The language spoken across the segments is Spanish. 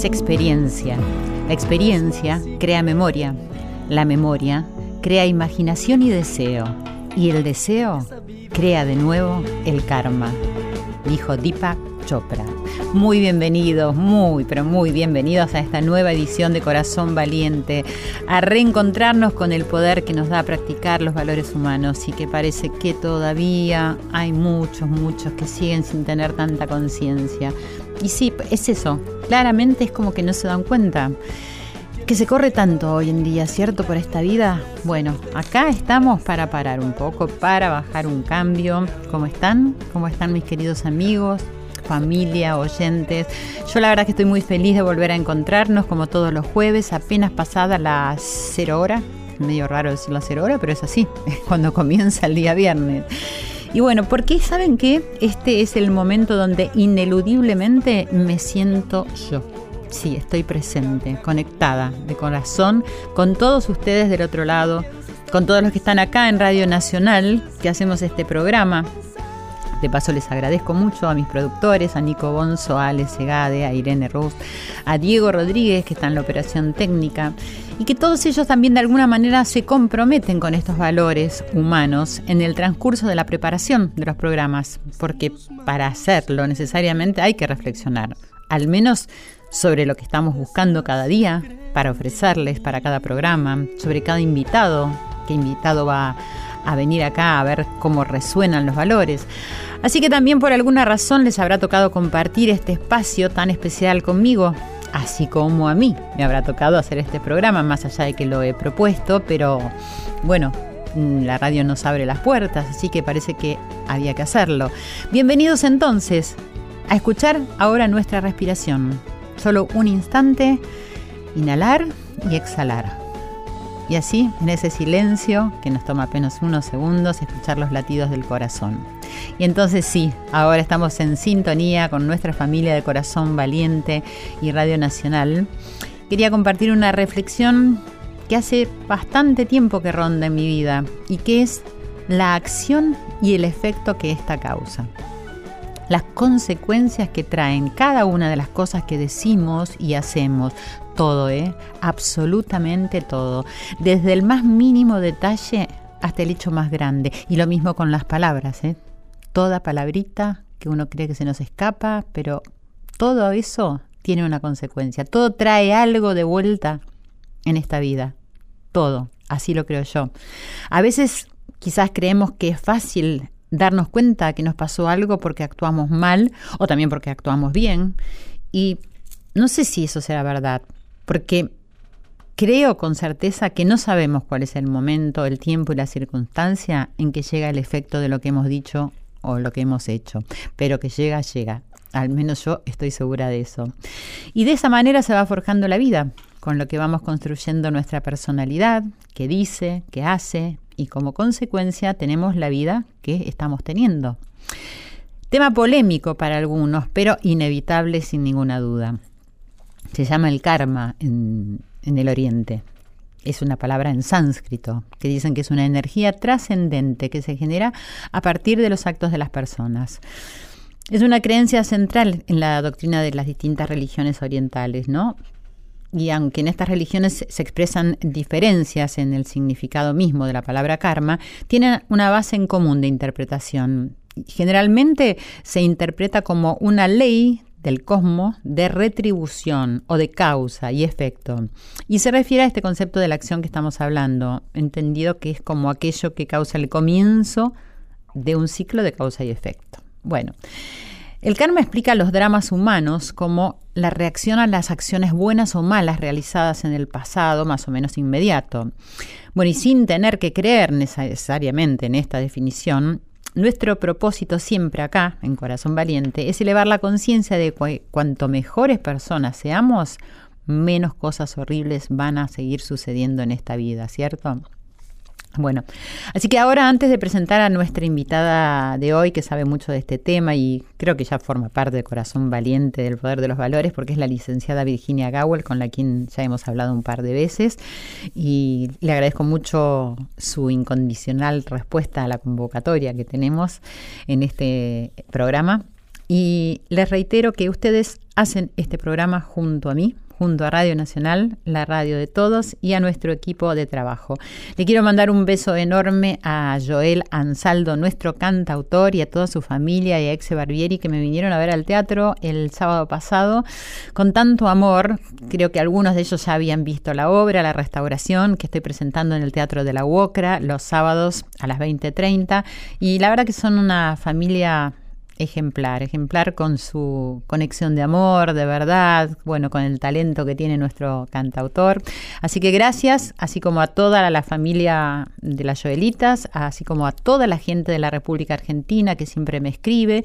es experiencia. La experiencia crea memoria. La memoria crea imaginación y deseo. Y el deseo crea de nuevo el karma, dijo Deepak Chopra. Muy bienvenidos, muy, pero muy bienvenidos a esta nueva edición de Corazón Valiente, a reencontrarnos con el poder que nos da a practicar los valores humanos y que parece que todavía hay muchos, muchos que siguen sin tener tanta conciencia. Y sí, es eso, claramente es como que no se dan cuenta que se corre tanto hoy en día, ¿cierto? Por esta vida. Bueno, acá estamos para parar un poco, para bajar un cambio. ¿Cómo están? ¿Cómo están mis queridos amigos? familia, oyentes. Yo la verdad que estoy muy feliz de volver a encontrarnos como todos los jueves, apenas pasada las cero hora. Medio raro decir la cero hora, pero es así, cuando comienza el día viernes. Y bueno, porque saben que este es el momento donde ineludiblemente me siento yo. Sí, estoy presente, conectada de corazón con todos ustedes del otro lado, con todos los que están acá en Radio Nacional, que hacemos este programa. De paso les agradezco mucho a mis productores, a Nico Bonzo, a Ale Segade, a Irene Rust, a Diego Rodríguez, que está en la operación técnica, y que todos ellos también de alguna manera se comprometen con estos valores humanos en el transcurso de la preparación de los programas, porque para hacerlo necesariamente hay que reflexionar, al menos sobre lo que estamos buscando cada día para ofrecerles para cada programa, sobre cada invitado, qué invitado va a venir acá a ver cómo resuenan los valores. Así que también por alguna razón les habrá tocado compartir este espacio tan especial conmigo, así como a mí me habrá tocado hacer este programa, más allá de que lo he propuesto, pero bueno, mm, la radio nos abre las puertas, así que parece que había que hacerlo. Bienvenidos entonces a escuchar ahora nuestra respiración. Solo un instante, inhalar y exhalar. Y así, en ese silencio, que nos toma apenas unos segundos, escuchar los latidos del corazón. Y entonces sí, ahora estamos en sintonía con nuestra familia de Corazón Valiente y Radio Nacional. Quería compartir una reflexión que hace bastante tiempo que ronda en mi vida y que es la acción y el efecto que esta causa las consecuencias que traen cada una de las cosas que decimos y hacemos. Todo, ¿eh? Absolutamente todo. Desde el más mínimo detalle hasta el hecho más grande. Y lo mismo con las palabras, ¿eh? Toda palabrita que uno cree que se nos escapa, pero todo eso tiene una consecuencia. Todo trae algo de vuelta en esta vida. Todo. Así lo creo yo. A veces quizás creemos que es fácil darnos cuenta que nos pasó algo porque actuamos mal o también porque actuamos bien. Y no sé si eso será verdad, porque creo con certeza que no sabemos cuál es el momento, el tiempo y la circunstancia en que llega el efecto de lo que hemos dicho o lo que hemos hecho, pero que llega, llega. Al menos yo estoy segura de eso. Y de esa manera se va forjando la vida, con lo que vamos construyendo nuestra personalidad, que dice, que hace, y como consecuencia tenemos la vida que estamos teniendo. Tema polémico para algunos, pero inevitable sin ninguna duda. Se llama el karma en, el Oriente. Es una palabra en sánscrito, que dicen que es una energía trascendente que se genera a partir de los actos de las personas. Es una creencia central en la doctrina de las distintas religiones orientales, ¿no? y aunque en estas religiones se expresan diferencias en el significado mismo de la palabra karma, tienen una base en común de interpretación. Generalmente se interpreta como una ley del cosmos de retribución o de causa y efecto. Y se refiere a este concepto de la acción que estamos hablando, entendido que es como aquello que causa el comienzo de un ciclo de causa y efecto. Bueno, el karma explica los dramas humanos como la reacción a las acciones buenas o malas realizadas en el pasado, más o menos inmediato. Bueno, y sin tener que creer necesariamente en esta definición, nuestro propósito siempre acá, en Corazón Valiente, es elevar la conciencia de que cuanto mejores personas seamos, menos cosas horribles van a seguir sucediendo en esta vida, ¿cierto? Bueno, así que ahora antes de presentar a nuestra invitada de hoy, que sabe mucho de este tema y creo que ya forma parte del corazón valiente del poder de los valores, porque es la licenciada Virginia Gowell, con la quien ya hemos hablado un par de veces, y le agradezco mucho su incondicional respuesta a la convocatoria que tenemos en este programa. Y les reitero que ustedes hacen este programa junto a mí, junto a Radio Nacional, la radio de todos y a nuestro equipo de trabajo. Le quiero mandar un beso enorme a Joel Ansaldo, nuestro cantautor, y a toda su familia y a Exe Barbieri que me vinieron a ver al teatro el sábado pasado con tanto amor. Creo que algunos de ellos ya habían visto la obra, la restauración que estoy presentando en el Teatro de la UOCRA los sábados a las 20.30 y la verdad que son una familia ejemplar, ejemplar con su conexión de amor, de verdad, bueno, con el talento que tiene nuestro cantautor. Así que gracias, así como a toda la familia de las Joelitas, así como a toda la gente de la República Argentina que siempre me escribe,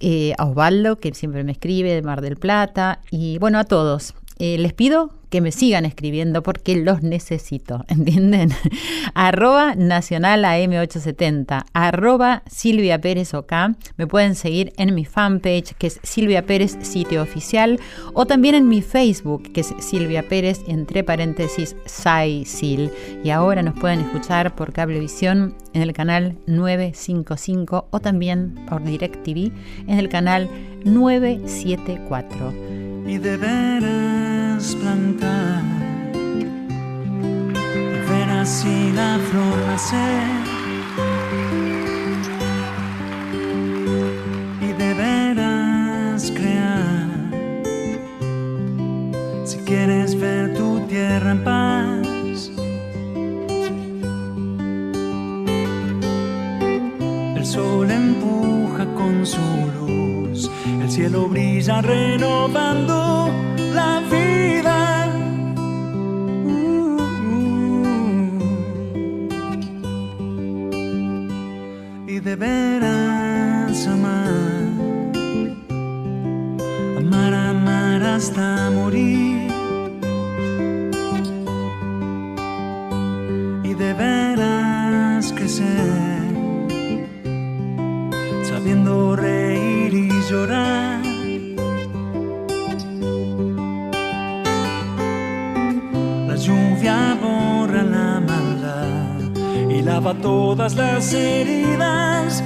eh, a Osvaldo que siempre me escribe de Mar del Plata, y bueno, a todos. Eh, les pido que me sigan escribiendo porque los necesito, ¿entienden? arroba nacional AM870, arroba Silvia Pérez OK. Me pueden seguir en mi fanpage que es Silvia Pérez Sitio Oficial o también en mi Facebook que es Silvia Pérez entre paréntesis Sai Sil. Y ahora nos pueden escuchar por Cablevisión en el canal 955 o también por DirecTV en el canal 974 y de veras plantar. Y ver así la flor nacer. Y de veras crear. Si quieres ver tu tierra en paz. El sol empuja con su luz cielo brilla renovando la vida. y de veras amar, amar, amar hasta morir. Lava todas las heridas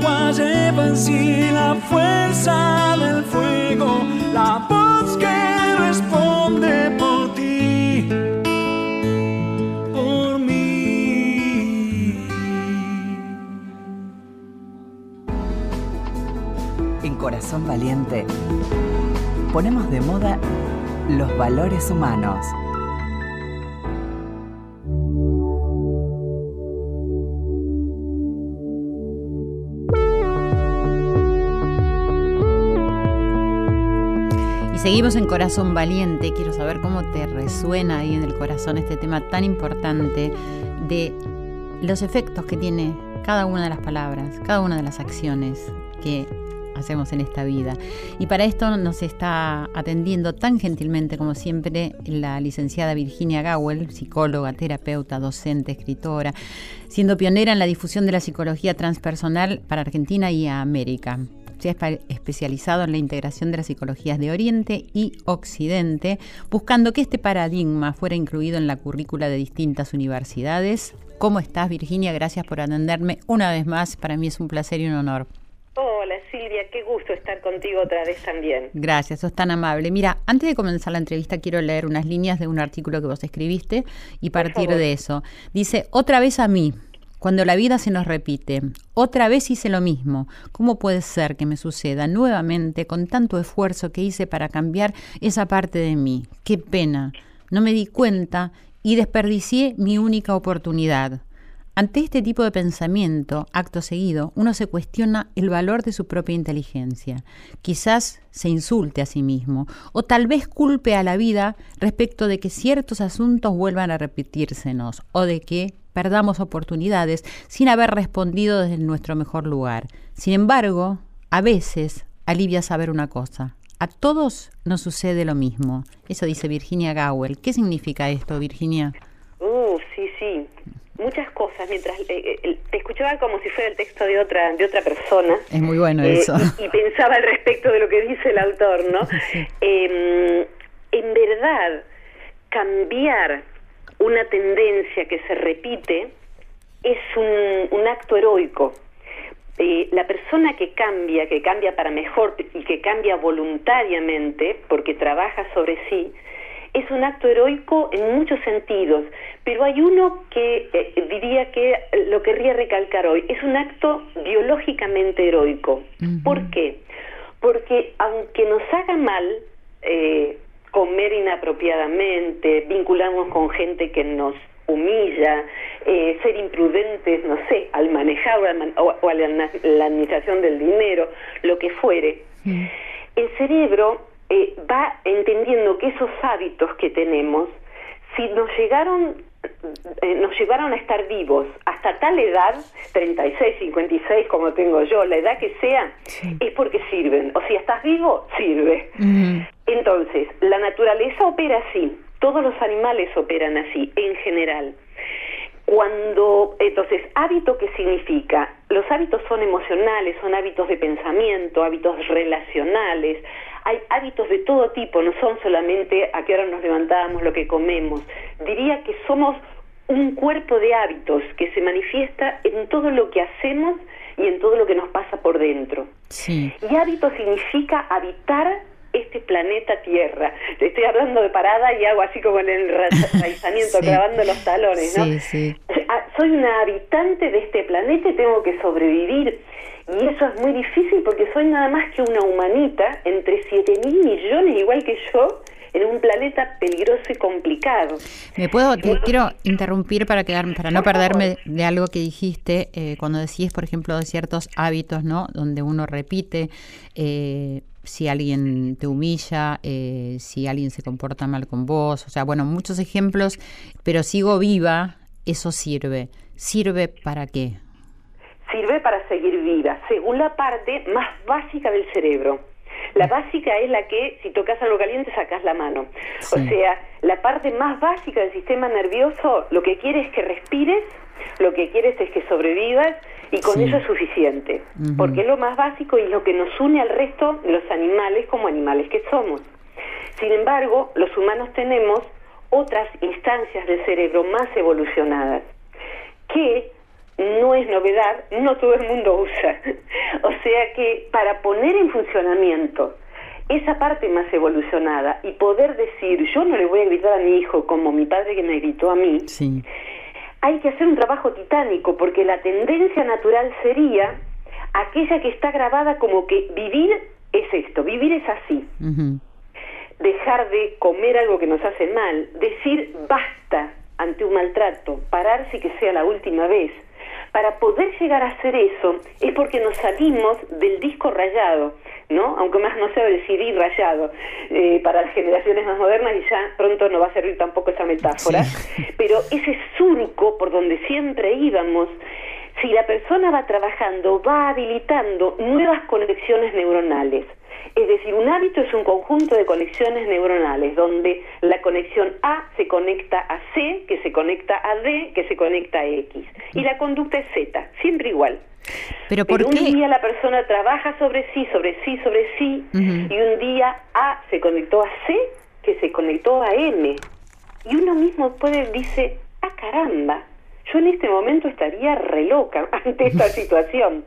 agua lleva en sí la fuerza del fuego, la voz que responde por ti, por mí. En Corazón Valiente ponemos de moda los valores humanos. Seguimos en Corazón Valiente. Quiero saber cómo te resuena ahí en el corazón este tema tan importante de los efectos que tiene cada una de las palabras, cada una de las acciones que hacemos en esta vida. Y para esto nos está atendiendo tan gentilmente como siempre la licenciada Virginia Gawel, psicóloga, terapeuta, docente, escritora, siendo pionera en la difusión de la psicología transpersonal para Argentina y América. Se ha especializado en la integración de las psicologías de Oriente y Occidente, buscando que este paradigma fuera incluido en la currícula de distintas universidades. ¿Cómo estás, Virginia? Gracias por atenderme una vez más. Para mí es un placer y un honor. Hola Silvia, qué gusto estar contigo otra vez también. Gracias, sos tan amable. Mira, antes de comenzar la entrevista quiero leer unas líneas de un artículo que vos escribiste y partir de eso. Dice, otra vez a mí, cuando la vida se nos repite, otra vez hice lo mismo. ¿Cómo puede ser que me suceda nuevamente con tanto esfuerzo que hice para cambiar esa parte de mí? Qué pena. No me di cuenta y desperdicié mi única oportunidad. Ante este tipo de pensamiento, acto seguido, uno se cuestiona el valor de su propia inteligencia. Quizás se insulte a sí mismo, o tal vez culpe a la vida respecto de que ciertos asuntos vuelvan a repetírsenos, o de que perdamos oportunidades sin haber respondido desde nuestro mejor lugar. Sin embargo, a veces alivia saber una cosa. A todos nos sucede lo mismo. Eso dice Virginia Gowell. ¿Qué significa esto, Virginia? Uh, sí, sí. Muchas cosas. Mientras eh, eh, te escuchaba como si fuera el texto de otra de otra persona. Es muy bueno eh, eso. Y, pensaba al respecto de lo que dice el autor, ¿no? Em, en verdad, cambiar una tendencia que se repite es un, acto heroico. Eh, la persona que cambia, que cambia para mejor y que cambia voluntariamente porque trabaja sobre sí, es un acto heroico en muchos sentidos, pero hay uno que eh, diría que lo querría recalcar hoy, es un acto biológicamente heroico. ¿Por qué? Porque aunque nos haga mal eh, comer inapropiadamente, vinculamos con gente que nos humilla, eh, ser imprudentes, no sé, al manejar o, a la, administración del dinero, lo que fuere, el cerebro eh, va entendiendo que esos hábitos que tenemos, si nos llegaron eh, nos llevaron a estar vivos hasta tal edad, 36, 56 como tengo yo, la edad que sea, es porque sirven. O sea, estás vivo, sirve. Entonces, la naturaleza opera así, todos los animales operan así, en general. Cuando, entonces, hábito, ¿qué significa? Los hábitos son emocionales, son hábitos de pensamiento, hábitos relacionales, hay hábitos de todo tipo, no son solamente a qué hora nos levantamos, lo que comemos. Diría que somos un cuerpo de hábitos que se manifiesta en todo lo que hacemos y en todo lo que nos pasa por dentro. Sí. Y hábito significa habitar este planeta Tierra. Te estoy hablando de parada y hago así como en el raizamiento, clavando los talones, ¿no? Ah, soy una habitante de este planeta y tengo que sobrevivir. Y eso es muy difícil porque soy nada más que una humanita entre 7 mil millones, igual que yo, en un planeta peligroso y complicado. Me puedo, te quiero interrumpir para quedar, para no perderme de algo que dijiste eh, cuando decís, por ejemplo, de ciertos hábitos, ¿no? Donde uno repite. Eh, si alguien te humilla, eh, si alguien se comporta mal con vos, o sea, bueno, muchos ejemplos, pero sigo viva, eso sirve. ¿Sirve para qué? Sirve para seguir viva, según la parte más básica del cerebro. La básica es la que si tocas algo caliente sacas la mano. O sea, la parte más básica del sistema nervioso lo que quiere es que respires, lo que quieres es que sobrevivas y con eso es suficiente, porque es lo más básico y lo que nos une al resto de los animales como animales que somos. Sin embargo, los humanos tenemos otras instancias del cerebro más evolucionadas que no es novedad, no todo el mundo usa. o sea que para poner en funcionamiento esa parte más evolucionada y poder decir, yo no le voy a gritar a mi hijo como mi padre que me gritó a mí, sí hay que hacer un trabajo titánico porque la tendencia natural sería aquella que está grabada como que vivir es esto, vivir es así. Dejar de comer algo que nos hace mal, decir basta ante un maltrato, pararse que sea la última vez. Para poder llegar a hacer eso es porque nos salimos del disco rayado, ¿no? Aunque más no sea del CD rayado eh, para las generaciones más modernas y ya pronto no va a servir tampoco esa metáfora. Pero ese surco por donde siempre íbamos si la persona va trabajando, va habilitando nuevas conexiones neuronales. Es decir, un hábito es un conjunto de conexiones neuronales donde la conexión A se conecta a C, que se conecta a D, que se conecta a X. Y la conducta es Z, siempre igual. Pero, ¿por un día la persona trabaja sobre sí, sobre sí, sobre sí, y un día A se conectó a C, que se conectó a M. Y uno mismo puede, dice, ah caramba, yo en este momento estaría re loca ante esta situación.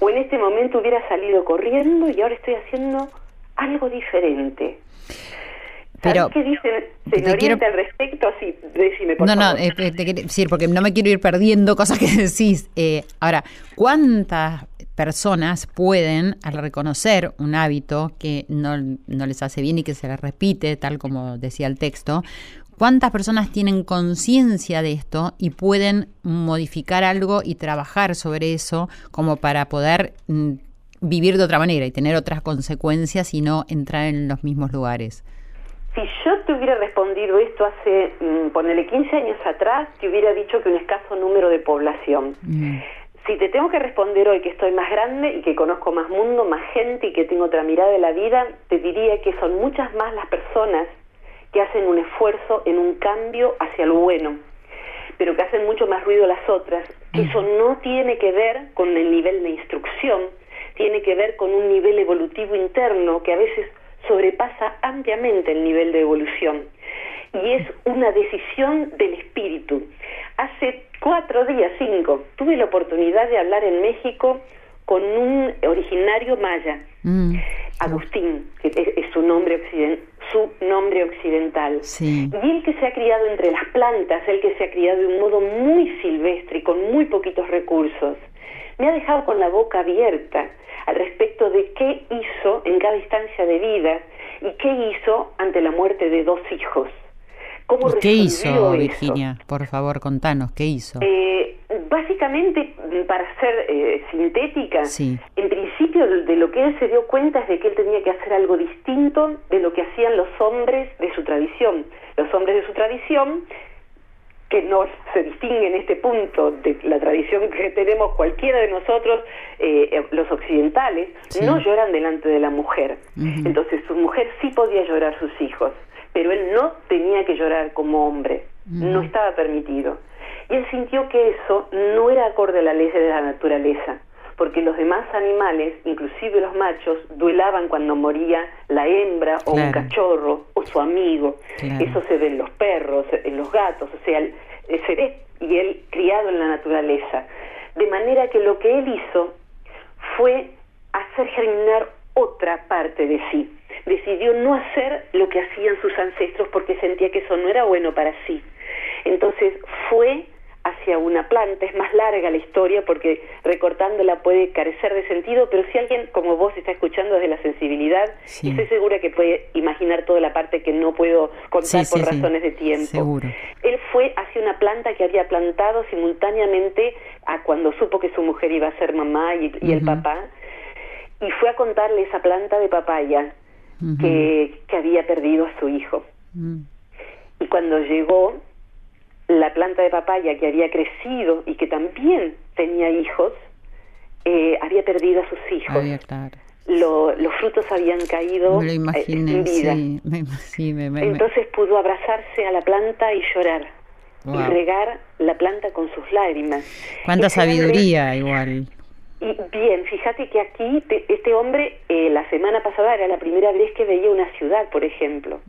O en este momento hubiera salido corriendo y ahora estoy haciendo algo diferente. Pero, ¿Qué dice señorita al respecto? Sí, decime, por no, favor. no, eh, te quiero decir, porque no me quiero ir perdiendo cosas que decís. Eh, ahora, ¿cuántas personas pueden, al reconocer un hábito que no, no les hace bien y que se les repite, tal como decía el texto, ¿Cuántas personas tienen conciencia de esto y pueden modificar algo y trabajar sobre eso como para poder mm, vivir de otra manera y tener otras consecuencias y no entrar en los mismos lugares? Si yo te hubiera respondido esto hace, mm, ponele 15 años atrás, te hubiera dicho que un escaso número de población. Mm. Si te tengo que responder hoy que estoy más grande y que conozco más mundo, más gente y que tengo otra mirada de la vida, te diría que son muchas más las personas que hacen un esfuerzo en un cambio hacia lo bueno, pero que hacen mucho más ruido las otras. Eso no tiene que ver con el nivel de instrucción, tiene que ver con un nivel evolutivo interno que a veces sobrepasa ampliamente el nivel de evolución. Y es una decisión del espíritu. Hace cuatro días, cinco, tuve la oportunidad de hablar en México con un originario maya, Mm. Agustín, que es, es su nombre occidental su nombre occidental. Sí. Y él que se ha criado entre las plantas, él que se ha criado de un modo muy silvestre y con muy poquitos recursos, me ha dejado con la boca abierta al respecto de qué hizo en cada instancia de vida y qué hizo ante la muerte de dos hijos. ¿Cómo ¿Y qué hizo, eso? Virginia? Por favor, contanos, ¿qué hizo? Eh, básicamente, para ser eh, sintética, Sí. en principio de lo que él se dio cuenta es de que él tenía que hacer algo distinto de lo que hacían los hombres de su tradición. Los hombres de su tradición, que no se distinguen en este punto de la tradición que tenemos cualquiera de nosotros, eh, eh, los occidentales, Sí. no lloran delante de la mujer. Entonces su mujer sí podía llorar sus hijos, pero él no tenía que llorar como hombre, no estaba permitido. Y él sintió que eso no era acorde a la ley de la naturaleza, porque los demás animales, inclusive los machos, duelaban cuando moría la hembra o un cachorro o su amigo. Claro. Eso se ve en los perros, en los gatos, o sea, eh, se ve y él criado en la naturaleza. De manera que lo que él hizo fue hacer germinar otra parte de sí. Decidió no hacer lo que hacían sus ancestros porque sentía que eso no era bueno para sí. Entonces fue hacia una planta, es más larga la historia porque recortándola puede carecer de sentido, pero si alguien como vos está escuchando desde la sensibilidad, Sí. estoy segura que puede imaginar toda la parte que no puedo contar Sí, por sí, razones de tiempo. Seguro. Él fue hacia una planta que había plantado simultáneamente a cuando supo que su mujer iba a ser mamá y, y el papá, y fue a contarle esa planta de papaya que, que había perdido a su hijo. Mm. Y cuando llegó, la planta de papaya que había crecido y que también tenía hijos, eh, había perdido a sus hijos. Había, claro. Lo- los frutos habían caído Me lo eh, imaginé, sin vida. sí. Me, me, Entonces pudo abrazarse a la planta y llorar. Y regar la planta con sus lágrimas. Cuánta sabiduría igual. Y bien, fíjate que aquí te- este hombre eh, la semana pasada era la primera vez que veía una ciudad, por ejemplo.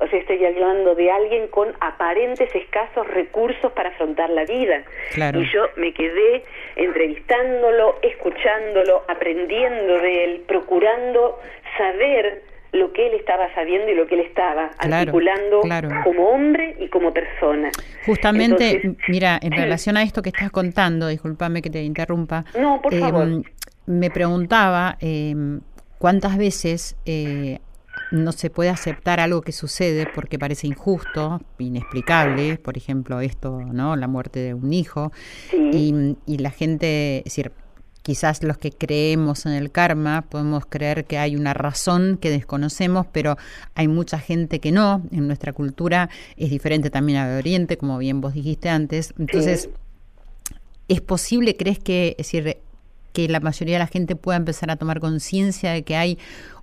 O sea, estoy hablando de alguien con aparentes escasos recursos para afrontar la vida. Claro. Y yo me quedé entrevistándolo, escuchándolo, aprendiendo de él, procurando saber lo que él estaba sabiendo y lo que él estaba Claro, articulando claro. como hombre y como persona. Justamente, Entonces, mira, en relación a esto que estás contando, discúlpame que te interrumpa. No, por eh, favor. me preguntaba eh, cuántas veces eh, no se puede aceptar algo que sucede porque parece injusto, inexplicable, por ejemplo esto, ¿no? La muerte de un hijo y, y, la gente, es decir, quizás los que creemos en el karma podemos creer que hay una razón que desconocemos, pero hay mucha gente que no. En nuestra cultura es diferente también a de Oriente, como bien vos dijiste antes. Entonces, ¿es posible, crees que, es decir, que la mayoría de la gente pueda empezar a tomar conciencia de que hay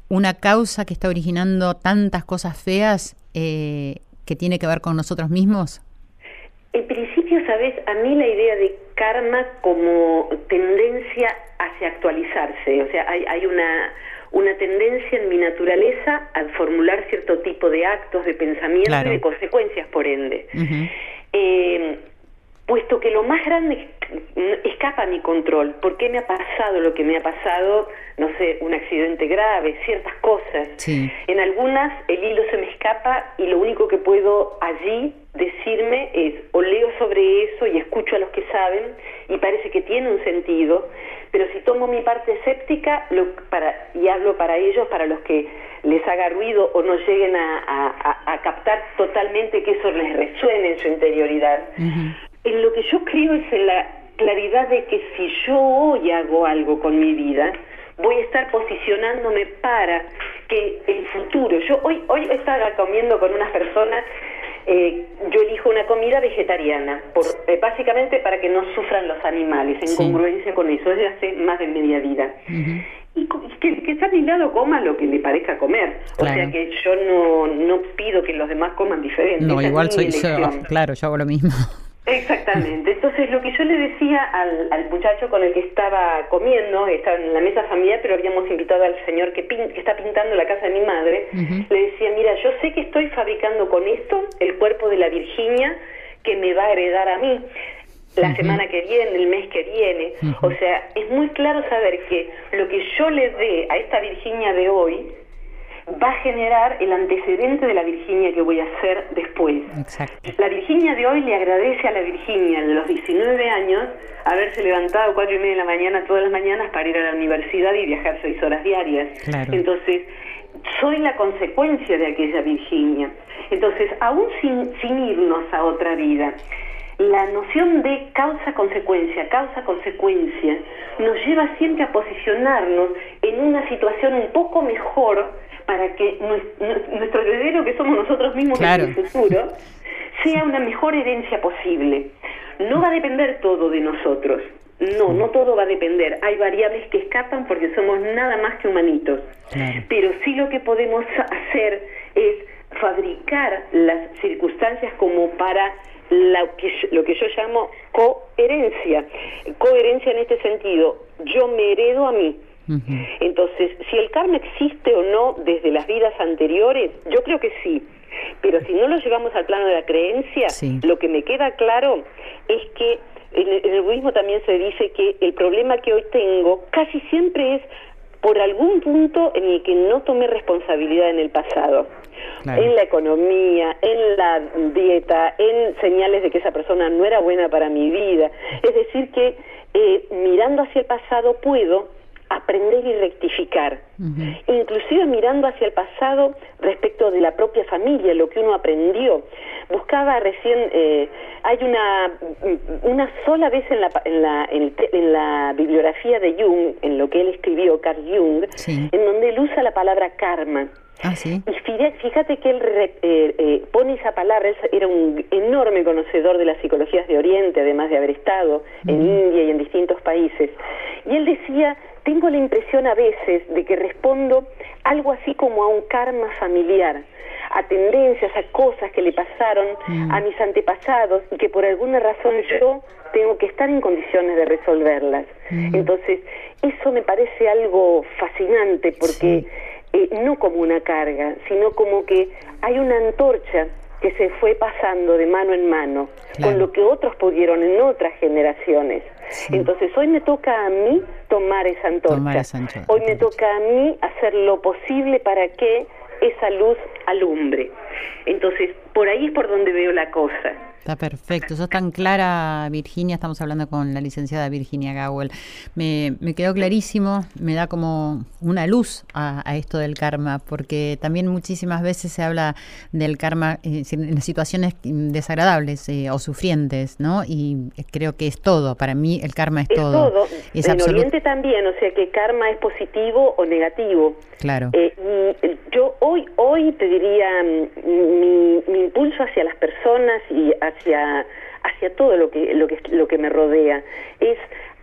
una causa que está originando tantas cosas feas eh, que tiene que ver con nosotros mismos? En principio, sabes, a mí la idea de karma como tendencia hacia actualizarse, o sea, hay, hay una, una tendencia en mi naturaleza a formular cierto tipo de actos, de pensamiento y de consecuencias, por ende. eh, puesto que lo más grande escapa a mi control. ¿Por qué me ha pasado lo que me ha pasado? No sé, un accidente grave, ciertas cosas. En algunas el hilo se me escapa y lo único que puedo allí decirme es o leo sobre eso y escucho a los que saben y parece que tiene un sentido, pero si tomo mi parte escéptica lo, para, y hablo para ellos, para los que les haga ruido o no lleguen a, a, captar totalmente que eso les resuene en su interioridad, en lo que yo creo es en la claridad de que si yo hoy hago algo con mi vida, voy a estar posicionándome para que el futuro, yo hoy, hoy estaba comiendo con unas personas, eh, yo elijo una comida vegetariana, por, eh, básicamente para que no sufran los animales, en congruencia con eso, desde hace más de media vida. Y que, que está a mi lado coma lo que le parezca comer. O sea que yo no, no pido que los demás coman diferente. No, igual soy yo, claro, yo hago lo mismo. Exactamente. Entonces, lo que yo le decía al, al, muchacho con el que estaba comiendo, estaba en la mesa familiar, pero habíamos invitado al señor que, que está pintando la casa de mi madre, le decía, mira, yo sé que estoy fabricando con esto el cuerpo de la Virginia que me va a heredar a mí la semana que viene, el mes que viene. O sea, es muy claro saber que lo que yo le dé a esta Virginia de hoy, va a generar el antecedente de la Virginia que voy a hacer después. La Virginia de hoy le agradece a la Virginia de los 19 años haberse levantado a cuatro y media de la mañana todas las mañanas para ir a la universidad y viajar seis horas diarias. Entonces, soy la consecuencia de aquella Virginia. Entonces, aún sin, sin irnos a otra vida, la noción de causa-consecuencia, causa-consecuencia, nos lleva siempre a posicionarnos en una situación un poco mejor para que nuestro heredero, que somos nosotros mismos en el futuro, sea una mejor herencia posible. No va a depender todo de nosotros. No, no todo va a depender. Hay variables que escapan porque somos nada más que humanitos. Pero sí lo que podemos hacer es fabricar las circunstancias como para que, lo que yo llamo coherencia. Coherencia en este sentido, yo me heredo a mí entonces, si el karma existe o no desde las vidas anteriores, yo creo que sí. Pero si no lo llevamos al plano de la creencia, lo que me queda claro es que en el budismo también se dice que el problema que hoy tengo casi siempre es por algún punto en el que no tomé responsabilidad en el pasado. En la economía, en la dieta, en señales de que esa persona no era buena para mi vida. Es decir, que eh, mirando hacia el pasado puedo aprender y rectificar, inclusive mirando hacia el pasado respecto de la propia familia, lo que uno aprendió. Buscaba recién, eh, hay una, una sola vez en la, en, la, en, la bibliografía de Jung, en lo que él escribió, Carl Jung, en donde él usa la palabra karma. Ah, ¿sí? Y fíjate que él eh, eh, pone esa palabra, él era un enorme conocedor de las psicologías de Oriente, además de haber estado en India y en distintos países. Y él decía, tengo la impresión a veces de que respondo algo así como a un karma familiar, a tendencias, a cosas que le pasaron mm. a mis antepasados y que por alguna razón yo tengo que estar en condiciones de resolverlas. Mm. Entonces, eso me parece algo fascinante porque eh, no como una carga, sino como que hay una antorcha que se fue pasando de mano en mano con lo que otros pudieron en otras generaciones. Entonces hoy me toca a mí tomar esa antorcha. Hoy me toca a mí hacer lo posible para que esa luz alumbre. Entonces, por ahí es por donde veo la cosa. Está perfecto. Sos tan clara, Virginia. Estamos hablando con la licenciada Virginia Gowell. Me, me quedó clarísimo, me da como una luz a, esto del karma, porque también muchísimas veces se habla del karma eh, en situaciones desagradables eh, o sufrientes, ¿no? Y creo que es todo. Para mí el karma es, todo. todo. Es en Oriente también, o sea que karma es positivo o negativo. Claro. Eh, y yo hoy, hoy te diría, mm, mi, mi impulso hacia las personas y hacia hacia todo lo que lo que lo que me rodea. Es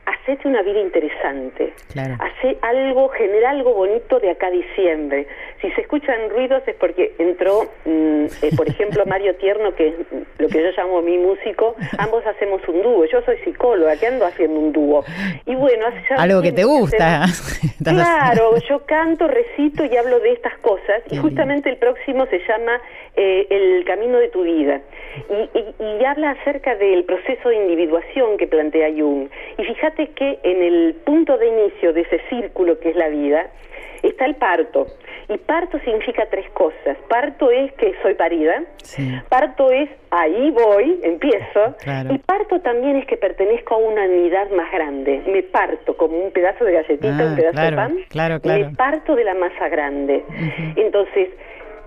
hacete una vida interesante, claro. hace algo, genera algo bonito de acá a diciembre. Si se escuchan ruidos es porque entró, mm, eh, por ejemplo, Mario Tierno, que es lo que yo llamo mi músico, ambos hacemos un dúo. Yo soy psicóloga, que ando haciendo un dúo. Y bueno, hace algo que te gusta. claro, yo canto, recito y hablo de estas cosas. y justamente el próximo se llama eh, El camino de tu vida. Y, y habla acerca del proceso de individuación que plantea Jung. Y fíjate que en el punto de inicio de ese círculo que es la vida, está el parto. Y parto significa tres cosas. Parto es que soy parida, parto es ahí voy, empiezo, y parto también es que pertenezco a una unidad más grande. Me parto como un pedazo de galletita, un ah, pedazo de pan, claro, me parto de la masa grande. Entonces,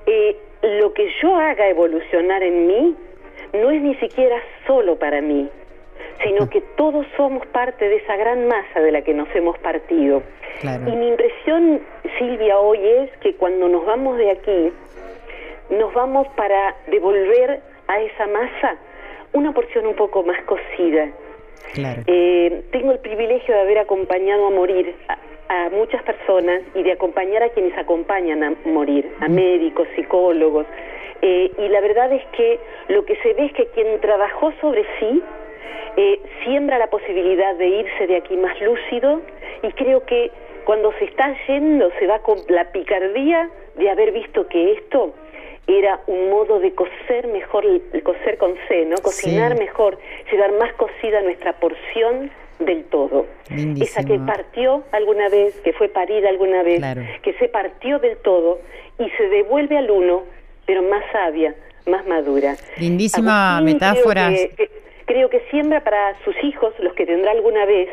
eh, lo que yo haga evolucionar en mí no es ni siquiera solo para mí, sino que todos somos parte de esa gran masa de la que nos hemos partido. Y mi impresión, Silvia, hoy es que cuando nos vamos de aquí, nos vamos para devolver a esa masa una porción un poco más cocida. Eh, tengo el privilegio de haber acompañado a morir a, muchas personas y de acompañar a quienes acompañan a morir, a médicos, psicólogos. Eh, y la verdad es que lo que se ve es que quien trabajó sobre sí, eh, siembra la posibilidad de irse de aquí más lúcido y creo que cuando se está yendo se va con la picardía de haber visto que esto era un modo de cocer mejor, cocer con C, ¿no? Cocinar mejor, llevar más cocida nuestra porción del todo. Esa que partió alguna vez, que fue parida alguna vez, que se partió del todo y se devuelve al uno, pero más sabia, más madura. Lindísima metáfora creo que siembra para sus hijos, los que tendrá alguna vez,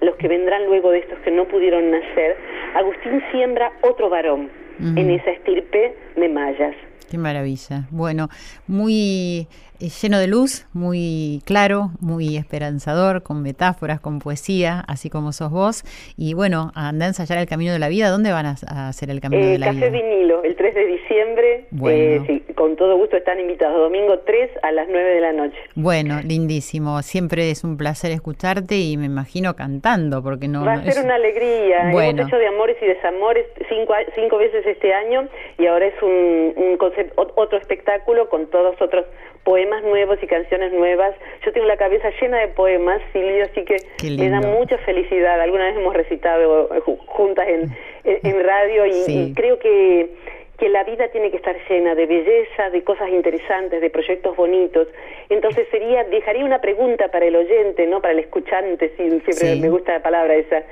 los que vendrán luego de estos que no pudieron nacer, Agustín siembra otro varón en esa estirpe de mayas. Qué maravilla. Bueno, muy eh, lleno de luz, muy claro, muy esperanzador, con metáforas, con poesía, así como sos vos. Y bueno, anda a ensayar el camino de la vida. ¿Dónde van a, hacer el camino eh, de la Café vida? Vinilo, el 3 de diciembre. Eh, sí, con todo gusto están invitados. Domingo 3 a las 9 de la noche. Bueno, lindísimo. Siempre es un placer escucharte y me imagino cantando, porque no. Va a ser una alegría. Bueno. Hemos hecho de amores y desamores cinco, cinco veces este año y ahora es un, un concepto, otro espectáculo con todos otros poemas nuevos y canciones nuevas. Yo tengo la cabeza llena de poemas, Silvio, así que me da mucha felicidad. Alguna vez hemos recitado eh, juntas en, en, radio y, creo que que la vida tiene que estar llena de belleza, de cosas interesantes, de proyectos bonitos. Entonces sería, dejaría una pregunta para el oyente, no para el escuchante, siempre me gusta la palabra esa.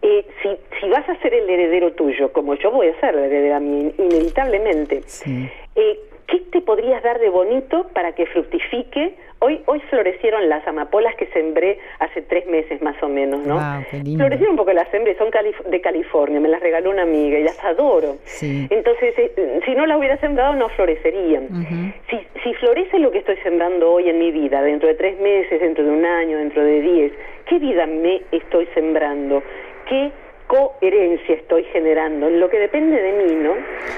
Eh, si, si vas a ser el heredero tuyo, como yo voy a ser la heredera inevitablemente, eh, ¿qué te podrías dar de bonito para que fructifique? Hoy, hoy florecieron las amapolas que sembré hace tres meses más o menos, ¿no? florecieron un poco las sembré, son de California, me las regaló una amiga y las adoro. Entonces, eh, si no las hubiera sembrado, no florecerían. si, si florece lo que estoy sembrando hoy en mi vida, dentro de tres meses, dentro de un año, dentro de diez, ¿qué vida me estoy sembrando? ¿Qué coherencia estoy generando, lo que depende de mí, ¿no?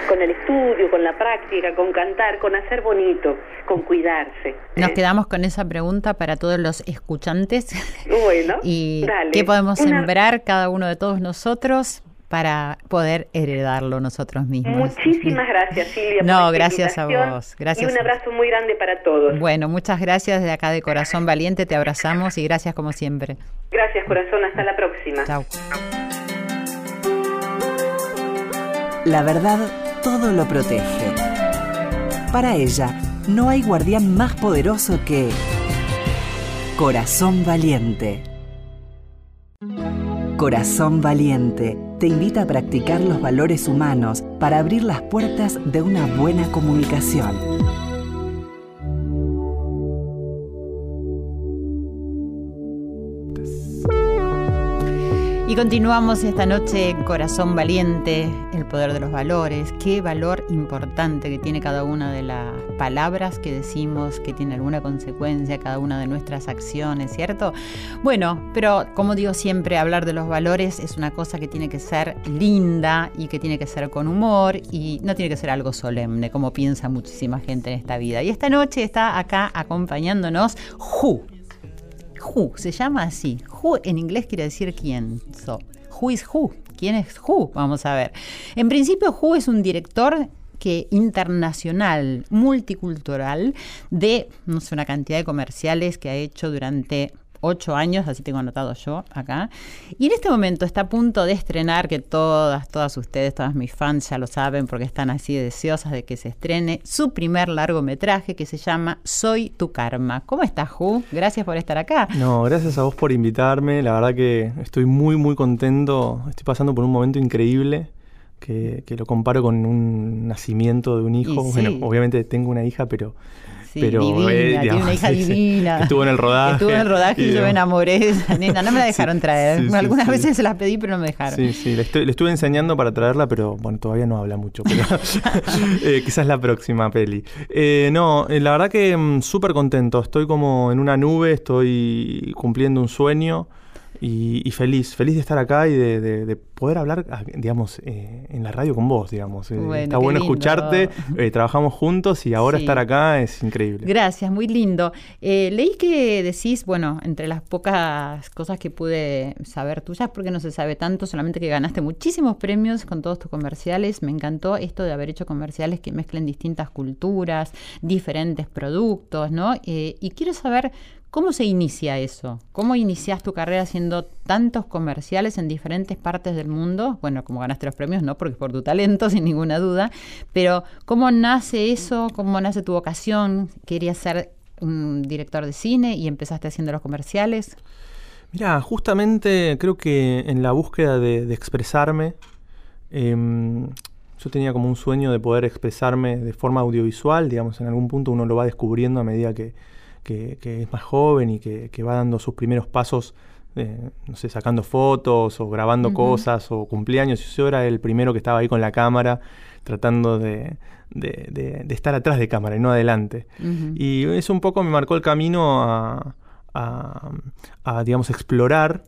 Con el estudio, con la práctica, con cantar, con hacer bonito, con cuidarse. Nos ¿eh? quedamos con esa pregunta para todos los escuchantes. Bueno, y qué podemos sembrar cada uno de todos nosotros para poder heredarlo nosotros mismos. Muchísimas gracias, Silvia. No, gracias a vos. Gracias. Y un abrazo muy grande para todos. Bueno, muchas gracias de acá de Corazón Valiente, te abrazamos y gracias como siempre. Gracias, corazón, hasta la próxima. Chao. La verdad todo lo protege. Para ella, no hay guardián más poderoso que Corazón Valiente. Corazón Valiente te invita a practicar los valores humanos para abrir las puertas de una buena comunicación. Y continuamos esta noche Corazón Valiente, el poder de los valores. Qué valor importante que tiene cada una de las palabras que decimos, que tiene alguna consecuencia cada una de nuestras acciones, ¿cierto? Bueno, pero como digo siempre, hablar de los valores es una cosa que tiene que ser linda y que tiene que ser con humor y no tiene que ser algo solemne, como piensa muchísima gente en esta vida. Y esta noche está acá acompañándonos Ju. Who, se llama así. Who en inglés quiere decir quién. So, who is who? ¿Quién es who? Vamos a ver. En principio, who es un director que internacional, multicultural, de no sé, una cantidad de comerciales que ha hecho durante ocho años, así tengo anotado yo acá. Y en este momento está a punto de estrenar, que todas, todas ustedes, todas mis fans ya lo saben porque están así deseosas de que se estrene, su primer largometraje que se llama Soy tu karma. ¿Cómo estás, Ju? Gracias por estar acá. No, gracias a vos por invitarme. La verdad que estoy muy, muy contento. Estoy pasando por un momento increíble. Que, lo comparo con un nacimiento de un hijo. Bueno, obviamente tengo una hija, pero pero divina, eh, tiene una hija divina. Estuvo en el rodaje. Estuvo en el rodaje y, yo me enamoré de esa nena. No me la dejaron traer. Algunas veces se las pedí, pero no me dejaron. Sí, sí, le, estuve enseñando para traerla, pero bueno, todavía no habla mucho. Pero eh, quizás la próxima peli. Eh, no, la verdad que mm, súper contento. Estoy como en una nube, estoy cumpliendo un sueño. Y, feliz, feliz de estar acá y de, poder hablar, ah, digamos, eh, en la radio con vos, digamos. Eh, está bueno escucharte, eh, trabajamos juntos y ahora estar acá es increíble. Gracias, muy lindo. leí que decís, bueno, entre las pocas cosas que pude saber tuyas, porque no se sabe tanto, solamente que ganaste muchísimos premios con todos tus comerciales. Me encantó esto de haber hecho comerciales que mezclen distintas culturas, diferentes productos, ¿no? y quiero saber ¿Cómo se inicia eso? ¿Cómo inicias tu carrera haciendo tantos comerciales en diferentes partes del mundo? Bueno, como ganaste los premios, no, porque es por tu talento, sin ninguna duda, pero ¿cómo nace eso? ¿Cómo nace tu vocación? ¿Querías ser un director de cine y empezaste haciendo los comerciales? Mira, justamente creo que en la búsqueda de, expresarme, em, yo tenía como un sueño de poder expresarme de forma audiovisual, digamos, en algún punto uno lo va descubriendo a medida que que, es más joven y que, va dando sus primeros pasos, eh, no sé, sacando fotos o grabando cosas o cumpleaños. Yo era el primero que estaba ahí con la cámara tratando de, estar atrás de cámara y no adelante. Y eso un poco me marcó el camino a, a digamos, explorar